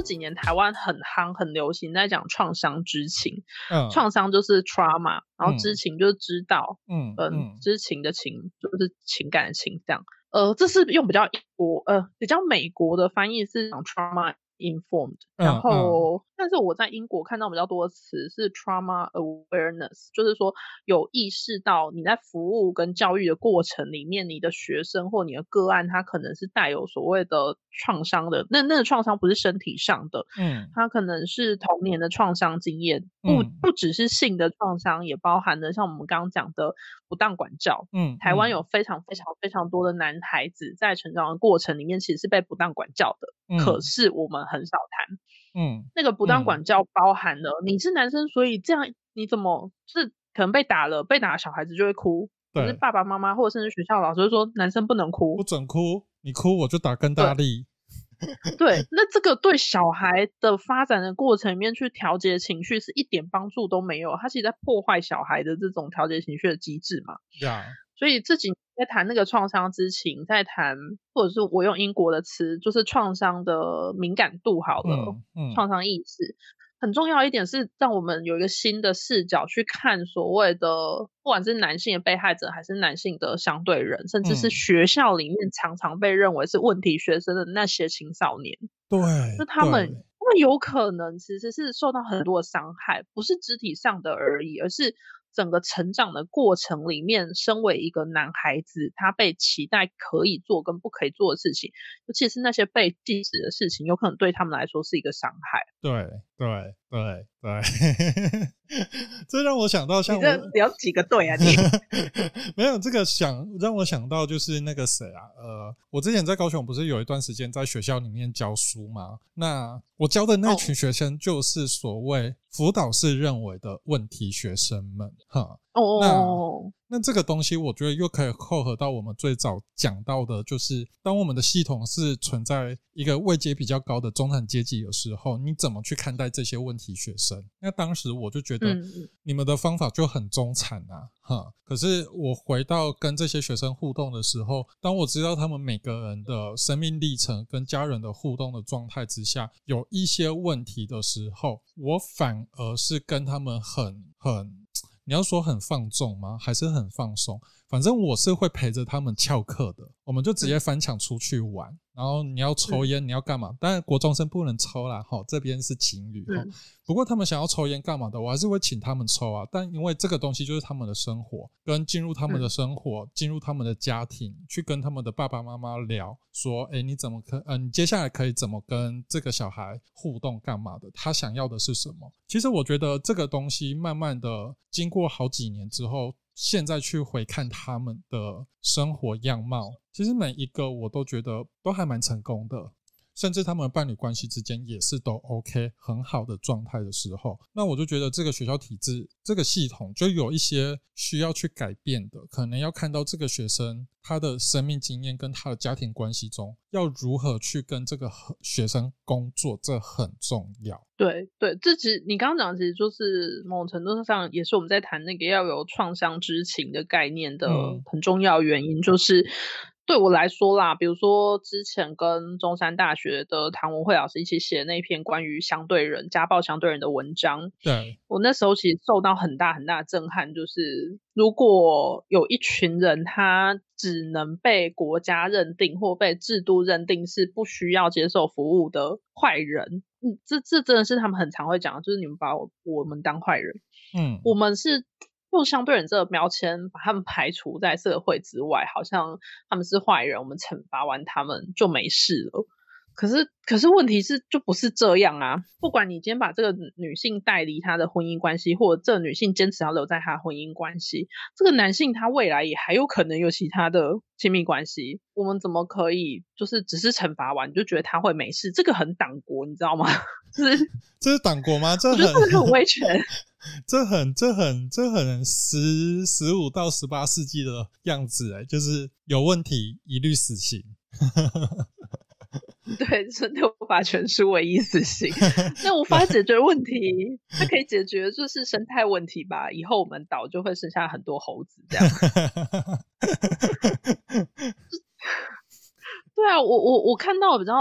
这几年台湾很夯、很流行在讲创伤知情，嗯，创伤就是 trauma，然后嗯。知情就是知道，嗯嗯嗯，知情的情就是情感的情，这样。呃，这是用比较英国呃比较美国的翻译是讲 trauma informed，嗯然后、但是我在英国看到比较多的词是 trauma awareness，就是说有意识到你在服务跟教育的过程里面，你的学生或你的个案他可能是带有所谓的创伤的，那那个创伤不是身体上的，嗯。他可能是童年的创伤经验，不嗯。不只是性的创伤，也包含了像我们刚刚讲的不当管教。嗯，台湾嗯。有非常非常非常多的男孩子在成长的过程里面，其实是被不当管教的，可嗯是我们很少谈。嗯那个不当嗯管教包含了你是男生，所以这样你怎么是可能被打了，被打的小孩子就会哭，可是，爸爸妈妈或者甚至学校老师就说男生不能哭不，准哭，你哭我就打更大力。对，那这个对小孩的发展的过程里面去调节情绪是一点帮助都没有，它其实在破坏小孩的这种调节情绪的机制嘛。呀，所以自己在谈那个创伤之情，在谈或者是我用英国的词，就是创伤的敏感度好了，嗯嗯创伤意识。很重要一点是，让我们有一个新的视角去看所谓的，不管是男性的被害者，还是男性的相对人，甚至是嗯学校里面常常被认为是问题学生的那些青少年。对，就他们他们有可能其实是受到很多伤害，不是肢体上的而已，而是整个成长的过程里面，身为一个男孩子，他被期待可以做跟不可以做的事情，尤其是那些被禁止的事情，有可能对他们来说是一个伤害。对对对对，这让我想到像你我这有几个对啊？你 没有这个想让我想到就是那个谁啊，呃，我之前在高雄不是有一段时间在学校里面教书吗？那我教的那哦群学生就是所谓辅导室认为的问题学生们，哈。哦，那这个东西，我觉得又可以扣合到我们最早讲到的，就是当我们的系统是存在一个位阶比较高的中产阶级的时候，你怎么去看待这些问题学生？那当时我就觉得你们的方法就很中产啊，哈。可是我回到跟这些学生互动的时候，当我知道他们每个人的生命历程跟家人的互动的状态之下，有一些问题的时候，我反而是跟他们很很。你要说很放纵吗？还是很放松？反正我是会陪着他们翘课的，我们就直接翻墙出去玩。然后你要抽烟，你要干嘛？当然国中生不能抽啦，哈，这边是情侣哈。嗯不过他们想要抽烟干嘛的，我还是会请他们抽啊。但因为这个东西就是他们的生活，跟进入他们的生活，进入他们的家庭，去跟他们的爸爸妈妈聊，说，哎，你怎么可，呃，你接下来可以怎么跟这个小孩互动干嘛的？他想要的是什么？其实我觉得这个东西慢慢的经过好几年之后，现在去回看他们的生活样貌，其实每一个我都觉得都还蛮成功的。甚至他们的伴侣关系之间也是都 OK 很好的状态的时候，那我就觉得这个学校体制这个系统就有一些需要去改变的，可能要看到这个学生他的生命经验跟他的家庭关系中要如何去跟这个学生工作，这很重要。对对，这其实你刚刚讲，其实就是某种程度上也是我们在谈那个要有创伤知情的概念的嗯很重要原因，就是对我来说啦，比如说之前跟中山大学的唐文慧老师一起写那篇关于相对人家暴相对人的文章，对，我那时候其实受到很大很大的震撼，就是如果有一群人他只能被国家认定或被制度认定是不需要接受服务的坏人，嗯，这这真的是他们很常会讲的，就是你们把我我们当坏人，嗯，我们是用相对人这个标签把他们排除在社会之外，好像他们是坏人，我们惩罚完他们就没事了。可是，可是问题是，就不是这样啊！不管你今天把这个女性带离她的婚姻关系，或者这个女性坚持要留在她的婚姻关系，这个男性他未来也还有可能有其他的亲密关系。我们怎么可以就是只是惩罚完就觉得他会没事？这个很党国，你知道吗？就是这是党国吗？这很个很威权。这很这很这很十十五到十八世纪的样子哎，就是有问题一律死刑。对，是六法全书唯一死刑，那无法解决问题，它可以解决就是生态问题吧。以后我们岛就会剩下很多猴子这样。对啊，我我我看到比较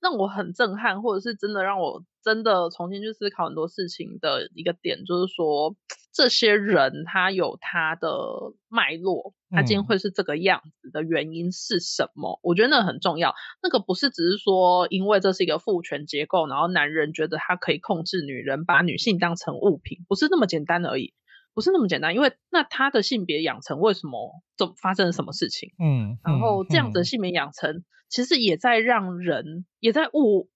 让我很震撼，或者是真的让我真的重新去思考很多事情的一个点，就是说这些人他有他的脉络，他今天会是这个样子的原因是什么？我觉得那很重要。那个不是只是说，因为这是一个父权结构，然后男人觉得他可以控制女人，把女性当成物品，不是那么简单而已。不是那么简单，因为那他的性别养成为什么怎发生了什么事情？嗯，然后这样的性别养成其实也在让人也在物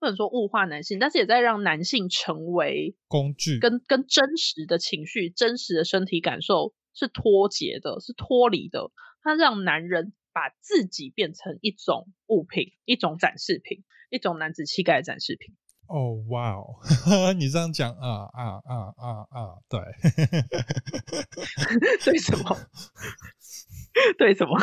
不能说物化男性，但是也在让男性成为工具，跟跟真实的情绪、真实的身体感受是脱节的，是脱离的。他让男人把自己变成一种物品、一种展示品、一种男子气概的展示品。哦，哇哦，你这样讲啊啊啊啊啊，对，对什么？对什么？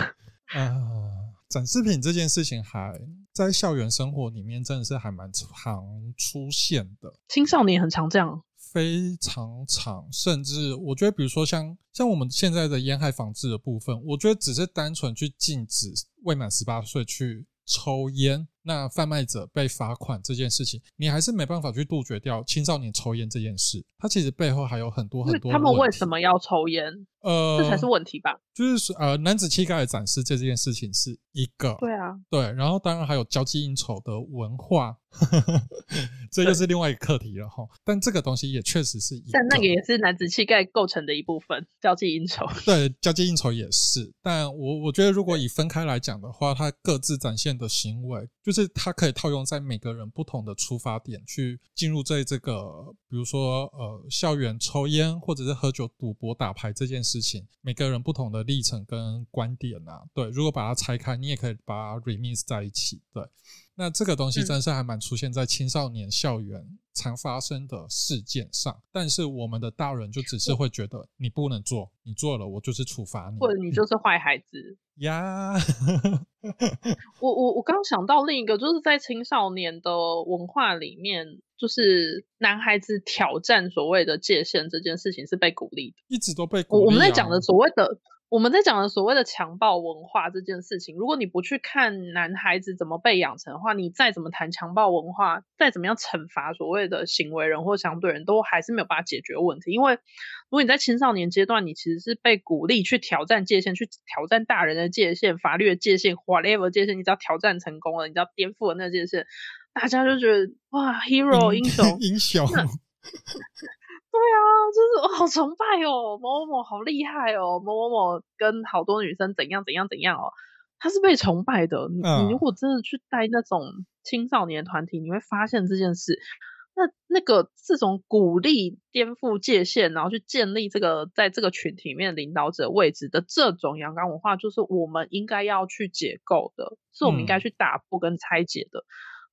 啊，展示品这件事情还在校园生活里面真的是还蛮常出现的，青少年很常这样，非常常，甚至我觉得，比如说像像我们现在的烟害防治的部分，我觉得只是单纯去禁止未满十八岁去抽烟。那贩卖者被罚款这件事情，你还是没办法去杜绝掉青少年抽烟这件事。它其实背后还有很多很多。他们为什么要抽烟？呃，这才是问题吧。就是呃，男子气概的展示这件事情是一个。对啊。对，然后当然还有交际应酬的文化，这就是另外一个课题了哈。但这个东西也确实是一。但那个也是男子气概构成的一部分，交际应酬。对，交际应酬也是。但我我觉得，如果以分开来讲的话，他各自展现的行为就。是是它可以套用在每个人不同的出发点去进入在这个，比如说呃校园抽烟或者是喝酒、赌博、打牌这件事情，每个人不同的历程跟观点啊，对，如果把它拆开，你也可以把它 remix 在一起，对。那这个东西真是还蛮出现在青少年校园常发生的事件上，但是我们的大人就只是会觉得你不能做，你做了我就是处罚你，或者你就是坏孩子 呀。我我我刚想到另一个，就是在青少年的文化里面，就是男孩子挑战所谓的界限这件事情是被鼓励的，一直都被鼓励。我们在讲的所谓的。我们在讲的所谓的强暴文化这件事情，如果你不去看男孩子怎么被养成的话，你再怎么谈强暴文化，再怎么样惩罚所谓的行为人或相对人都还是没有办法解决问题。因为如果你在青少年阶段，你其实是被鼓励去挑战界限，去挑战大人的界限、法律的界限、whatever 界限，你只要挑战成功了，你只要颠覆了那界限，大家就觉得哇，hero 英雄英雄。对啊，就 是好崇拜哦，某某某好厉害哦，某某某跟好多女生怎样怎样怎样哦，他是被崇拜的。你你如果真的去带那种青少年团体，你会发现这件事。那那个这种鼓励颠覆界限，然后去建立这个在这个群体里面领导者位置的这种阳刚文化，就是我们应该要去解构的，是我们应该去打破跟拆解的。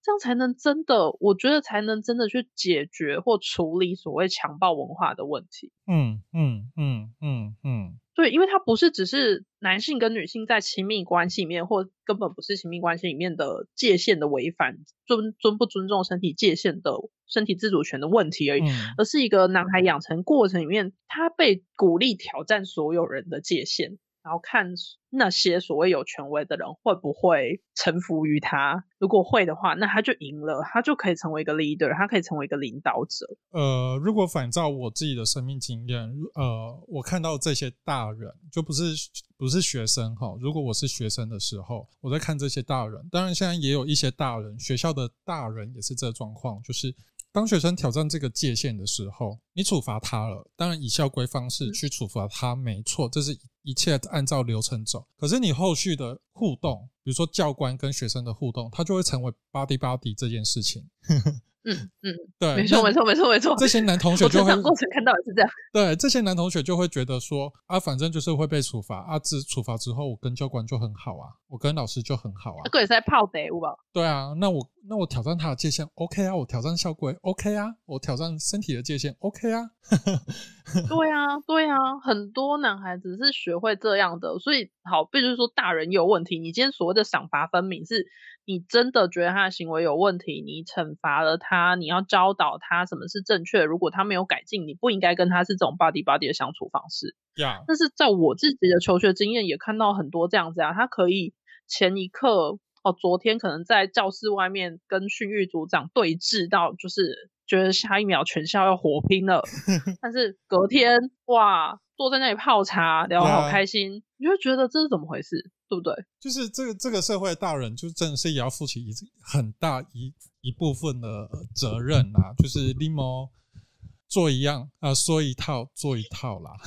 这样才能真的，我觉得才能真的去解决或处理所谓强暴文化的问题。嗯嗯嗯嗯嗯，对，因为它不是只是男性跟女性在亲密关系里面，或根本不是亲密关系里面的界限的违反，尊尊不尊重身体界限的身体自主权的问题而已，而是一个男孩养成过程里面，他被鼓励挑战所有人的界限。然后看那些所谓有权威的人会不会臣服于他，如果会的话，那他就赢了，他就可以成为一个 leader，他可以成为一个领导者。呃，如果反照我自己的生命经验，呃，我看到这些大人，就不是不是学生哈。如果我是学生的时候，我在看这些大人，当然现在也有一些大人，学校的大人也是这状况，就是当学生挑战这个界限的时候，你处罚他了，当然以校规方式去处罚他，没错，这是。一切按照流程走，可是你后续的互动，比如说教官跟学生的互动，它就会成为 body body 这件事情。嗯嗯，对，没错没错没错没错。这些男同学就会过程看到也是这样。对，这些男同学就会觉得说啊，反正就是会被处罚啊，只处罚之后，我跟教官就很好啊，我跟老师就很好啊。这个也是在泡得物吧？对啊，那我那我挑战他的界限，OK 啊，我挑战校规，OK 啊，我挑战身体的界限，OK 啊。对啊，对啊，很多男孩子是学会这样的，所以好，必须说大人有问题。你今天所谓的赏罚分明，是你真的觉得他的行为有问题，你惩罚了他，你要教导他什么是正确。如果他没有改进，你不应该跟他是这种 body body 的相处方式。但是在我自己的求学经验也看到很多这样子啊，他可以前一刻哦，昨天可能在教室外面跟训育组长对峙到，就是觉得下一秒全校要火拼了，但是隔天哇，坐在那里泡茶聊得好开心，你就觉得这是怎么回事，对不对？就是这个这个社会的大人，就真的是也要负起一很大一一部分的责任啊，就是 limo 做一样啊，说一套做一套啦。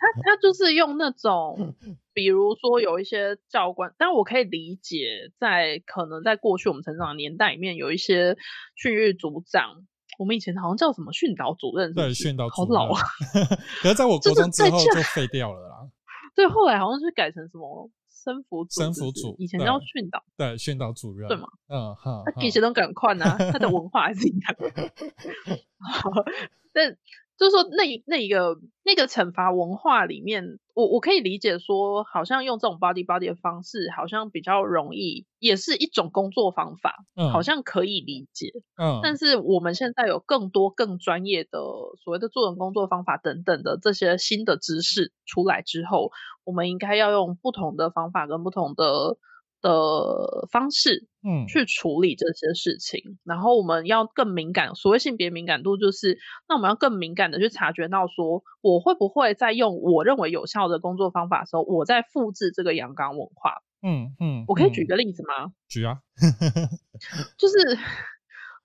他他就是用那种，比如说有一些教官，但我可以理解，在可能在过去我们成长的年代里面，有一些训育组长，我们以前好像叫什么训导主任，对，训导好老啊。可是在我国中之后就废掉了啦。对，后来好像是改成什么生辅组，生辅组，以前叫训导，对，训导主任，对吗？嗯哈，他以前都赶快啊，他的文化还是一样。但。就是说，那那一个那个惩罚文化里面，我我可以理解说，好像用这种 body body 的方式，好像比较容易，也是一种工作方法，好像可以理解。嗯，但是我们现在有更多更专业的所谓的做人工作方法等等的这些新的知识出来之后，我们应该要用不同的方法跟不同的。的方式，嗯，去处理这些事情，然后我们要更敏感。所谓性别敏感度，就是那我们要更敏感的去察觉到，说我会不会在用我认为有效的工作方法的时候，我在复制这个阳刚文化。嗯嗯，我可以举个例子吗？举啊，就是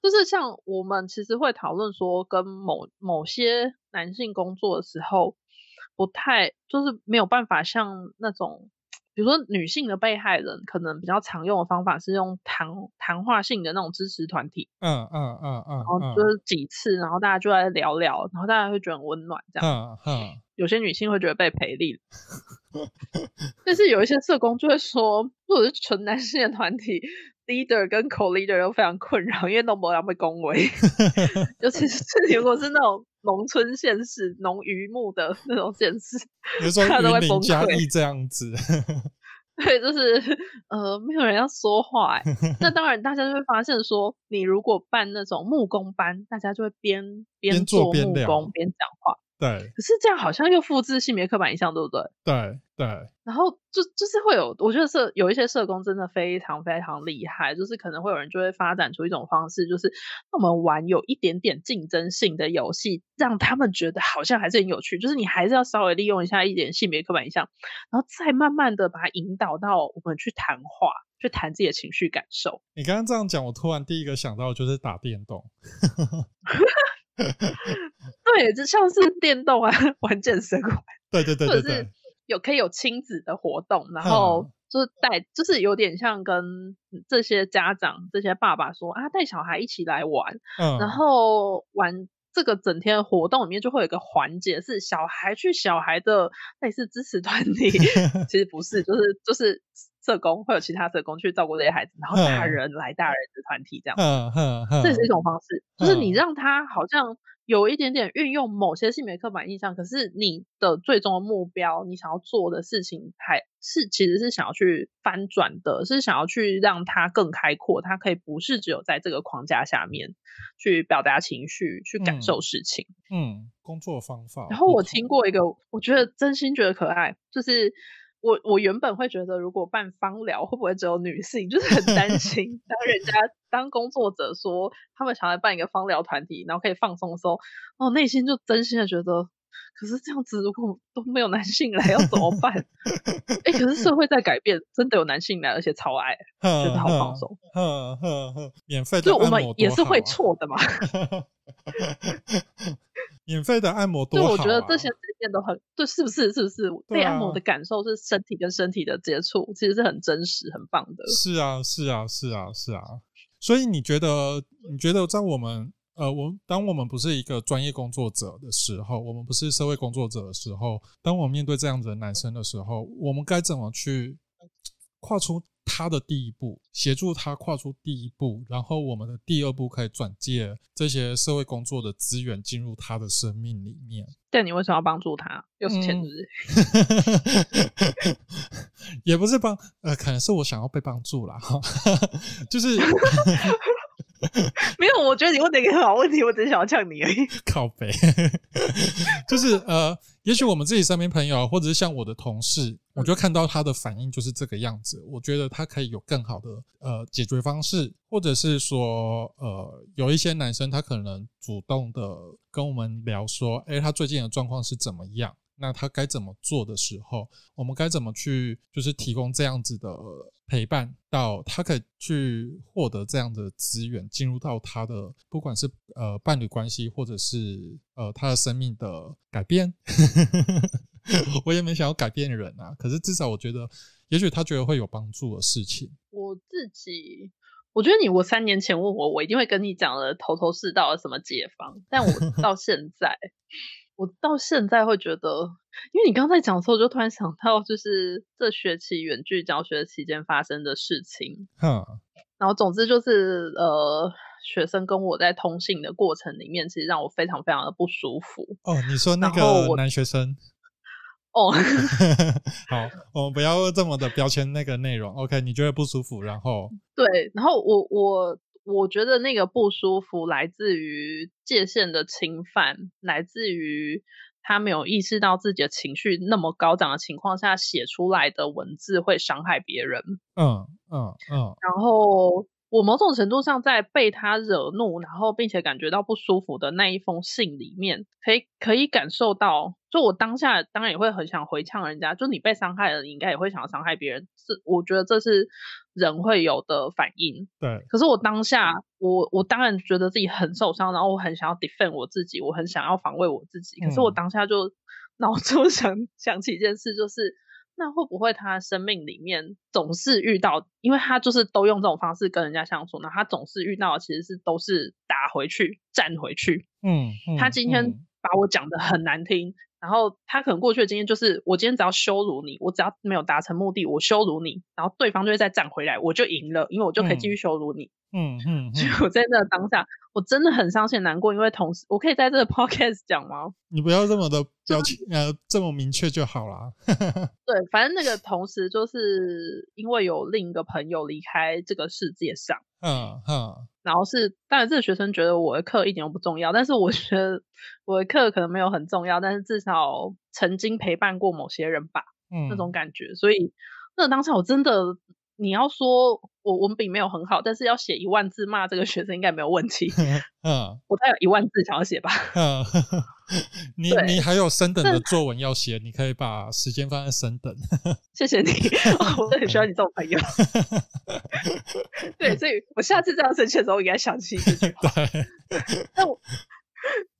就是像我们其实会讨论说，跟某某些男性工作的时候，不太就是没有办法像那种。比如说，女性的被害人可能比较常用的方法是用谈谈话性的那种支持团体，嗯嗯嗯嗯，然后就是几次，然后大家就来聊聊，然后大家会觉得很温暖，这样，嗯嗯，有些女性会觉得被陪力，但是有一些社工就会说，或者是纯男性的团体，leader 跟 co leader 都非常困扰，因为都不要被恭维，尤其是如果是那种。农村县市、农渔牧的那种县市，比如说云林嘉义这样子，对，就是呃，没有人要说话。那当然，大家就会发现说，你如果办那种木工班，大家就会边边做木工边讲话。对，可是这样好像又复制性别刻板印象，对不对？对对。然后就就是会有，我觉得社有一些社工真的非常非常厉害，就是可能会有人就会发展出一种方式，就是我们玩有一点点竞争性的游戏，让他们觉得好像还是很有趣。就是你还是要稍微利用一下一点性别刻板印象，然后再慢慢的把它引导到我们去谈话，去谈自己的情绪感受。你刚刚这样讲，我突然第一个想到就是打电动。对，就像是电动啊，玩健身馆，对对对，或者是有可以有亲子的活动，然后就是带，就是有点像跟这些家长、这些爸爸说啊，带小孩一起来玩，然后玩这个整天的活动里面就会有一个环节是小孩去小孩的类似支持团体，其实不是，就是就是。社工会有其他社工去照顾这些孩子，然后大人来大人的团体这样，这也是一种方式，就是你让他好像有一点点运用某些性别刻板印象，可是你的最终的目标，你想要做的事情还是其实是想要去翻转的，是想要去让它更开阔，它可以不是只有在这个框架下面去表达情绪、去感受事情。嗯，工作方法。然后我听过一个，我觉得真心觉得可爱，就是。我我原本会觉得，如果办芳疗，会不会只有女性？就是很担 心，当人家当工作者说他们想要办一个芳疗团体，然后可以放松的时候，哦，内心就真心的觉得，可是这样子如果都没有男性来，要怎么办？哎，可是社会在改变，真的有男性来，而且超爱，觉得好放松。免费的，就我们也是会错的嘛。免费的按摩多好！对，我觉得这些体验都很对，是不是？是不是？被按摩的感受是身体跟身体的接触，其实是很真实、很棒的。是啊，是啊，是啊，是啊。所以你觉得？你觉得在我们呃，我当我们不是一个专业工作者的时候，我们不是社会工作者的时候，当我们面对这样子的男生的时候，我们该怎么去跨出？他的第一步，协助他跨出第一步，然后我们的第二步可以转借这些社会工作的资源进入他的生命里面。但你为什么要帮助他？又是钱，是 也不是帮，呃，可能是我想要被帮助啦。就是 没有，我觉得你问的一个很好问题，我只是想要呛你而已。靠背，就是呃，也许我们自己身边朋友，或者是像我的同事，我就看到他的反应就是这个样子。我觉得他可以有更好的呃解决方式，或者是说呃有一些男生他可能主动的跟我们聊说，哎，他最近的状况是怎么样？那他该怎么做的时候，我们该怎么去就是提供这样子的陪伴，到他可以去获得这样的资源，进入到他的不管是呃伴侣关系，或者是呃他的生命的改变。我也没想要改变人啊，可是至少我觉得，也许他觉得会有帮助的事情。我自己，我觉得你我三年前问我，我一定会跟你讲了头头是道的什么解方，但我到现在。我到现在会觉得，因为你刚才讲的时候，我就突然想到，就是这学期远距教学期间发生的事情。嗯，然后总之就是，呃，学生跟我在通信的过程里面，其实让我非常非常的不舒服。哦，你说那个男学生？哦，好，我们不要这么的标签那个内容。OK，你觉得不舒服，然后？对，然后我我。我觉得那个不舒服来自于界限的侵犯，来自于他没有意识到自己的情绪那么高涨的情况下写出来的文字会伤害别人。嗯嗯嗯。然后我某种程度上在被他惹怒，然后并且感觉到不舒服的那一封信里面，可以可以感受到，就我当下当然也会很想回呛人家，就你被伤害了，你应该也会想要伤害别人。是我觉得这是。人会有的反应，对。可是我当下，我我当然觉得自己很受伤，然后我很想要 defend 我自己，我很想要防卫我自己。可是我当下就 脑中想想起一件事，就是那会不会他生命里面总是遇到，因为他就是都用这种方式跟人家相处，那他总是遇到其实是都是打回去、站回去。嗯，他今天把我讲的很难听。然后他可能过去的经验就是，我今天只要羞辱你，我只要没有达成目的，我羞辱你，然后对方就会再站回来，我就赢了，因为我就可以继续羞辱你。嗯嗯。所以我在那个当下，我真的很伤心难过，因为同时我可以在这个 podcast 讲吗？你不要这么的表情，呃，这么明确就好了。对，反正那个同时就是因为有另一个朋友离开这个世界上。嗯哼。然后是，当然这个学生觉得我的课一点都不重要，但是我觉得我的课可能没有很重要，但是至少曾经陪伴过某些人吧，嗯那种感觉。所以那当下我真的。你要说我文笔没有很好，但是要写一万字骂这个学生应该没有问题。嗯，我大概有一万字想要写吧。嗯，你你还有升等的作文要写，你可以把时间放在升等。谢谢你，我很需要你这种朋友。对，所以我下次这样生气的时候，应该想起这句话。但我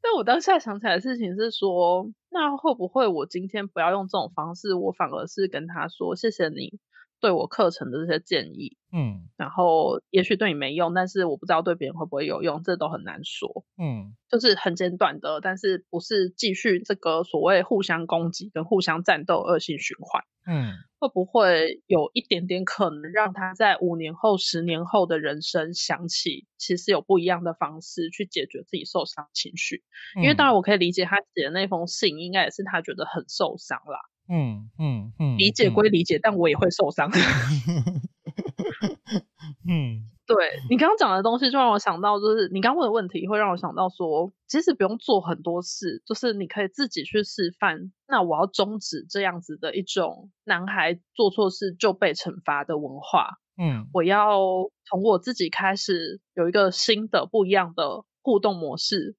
但我当下想起来的事情是说，那会不会我今天不要用这种方式，我反而是跟他说谢谢你。对我课程的这些建议，嗯，然后也许对你没用，但是我不知道对别人会不会有用，这都很难说，嗯，就是很简短的，但是不是继续这个所谓互相攻击跟互相战斗恶性循环，嗯，会不会有一点点可能让他在五年后、十年后的人生想起，其实有不一样的方式去解决自己受伤情绪？因为当然我可以理解他写的那封信，应该也是他觉得很受伤啦。嗯嗯嗯，理解归理解，但我也会受伤。嗯，对你刚刚讲的东西，就让我想到，就是你刚问的问题，会让我想到说，其实不用做很多事，就是你可以自己去示范。那我要终止这样子的一种男孩做错事就被惩罚的文化。嗯，我要从我自己开始，有一个新的不一样的互动模式。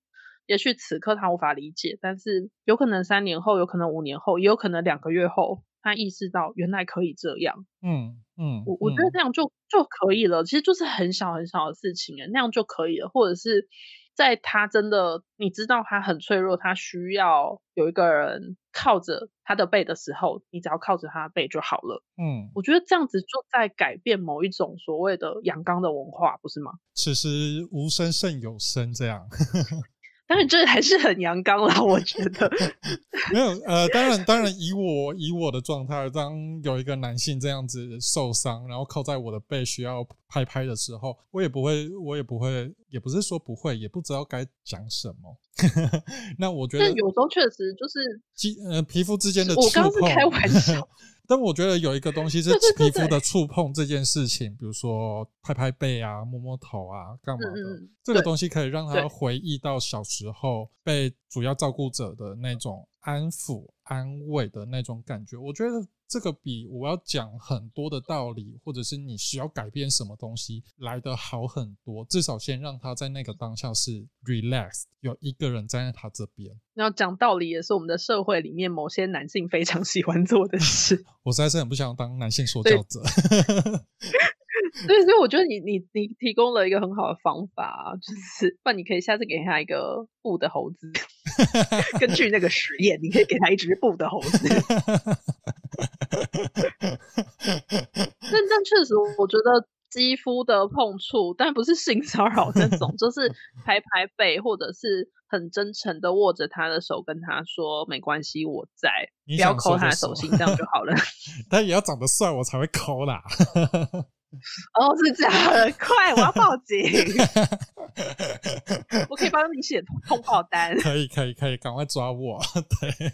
也许此刻他无法理解，但是有可能三年后，有可能五年后，也有可能两个月后，他意识到原来可以这样。嗯嗯，我我觉得这样就就可以了，其实就是很小很小的事情哎，那样就可以了。或者是在他真的你知道他很脆弱，他需要有一个人靠着他的背的时候，你只要靠着他的背就好了。嗯，我觉得这样子就在改变某一种所谓的阳刚的文化，不是吗？此时无声胜有声，这样。但是这还是很阳刚啦，我觉得。没有，呃，当然，当然，以我以我的状态，当有一个男性这样子受伤，然后靠在我的背需要拍拍的时候，我也不会，我也不会，也不是说不会，也不知道该讲什么。那我觉得，有时候确实就是，肌呃皮肤之间的我刚是开玩笑，但我觉得有一个东西是皮肤的触碰这件事情，比如说拍拍背啊、摸摸头啊、干嘛的，嗯嗯这个东西可以让他回忆到小时候被主要照顾者的那种安抚、安慰的那种感觉。我觉得这个比我要讲很多的道理，或者是你需要改变什么东西来得好很多。至少先让他在那个当下是 relax，有一个人站在他这边。然后讲道理也是我们的社会里面某些男性非常喜欢做的事。我实在是很不想当男性说教者。对，所以我觉得你你你提供了一个很好的方法，啊就是不然你可以下次给他一个布的猴子，根据那个实验，你可以给他一只布的猴子。但但确实，我觉得肌肤的碰触，但不是性骚扰那种，就是拍拍背，或者是很真诚的握着他的手，跟他说没关系，我在，你不要抠他的手心，这样就好了。他也要长得帅，我才会抠啦。哦，是这样的，快，我要报警，我可以帮你写通报单。可以，可以，可以，赶快抓我。对。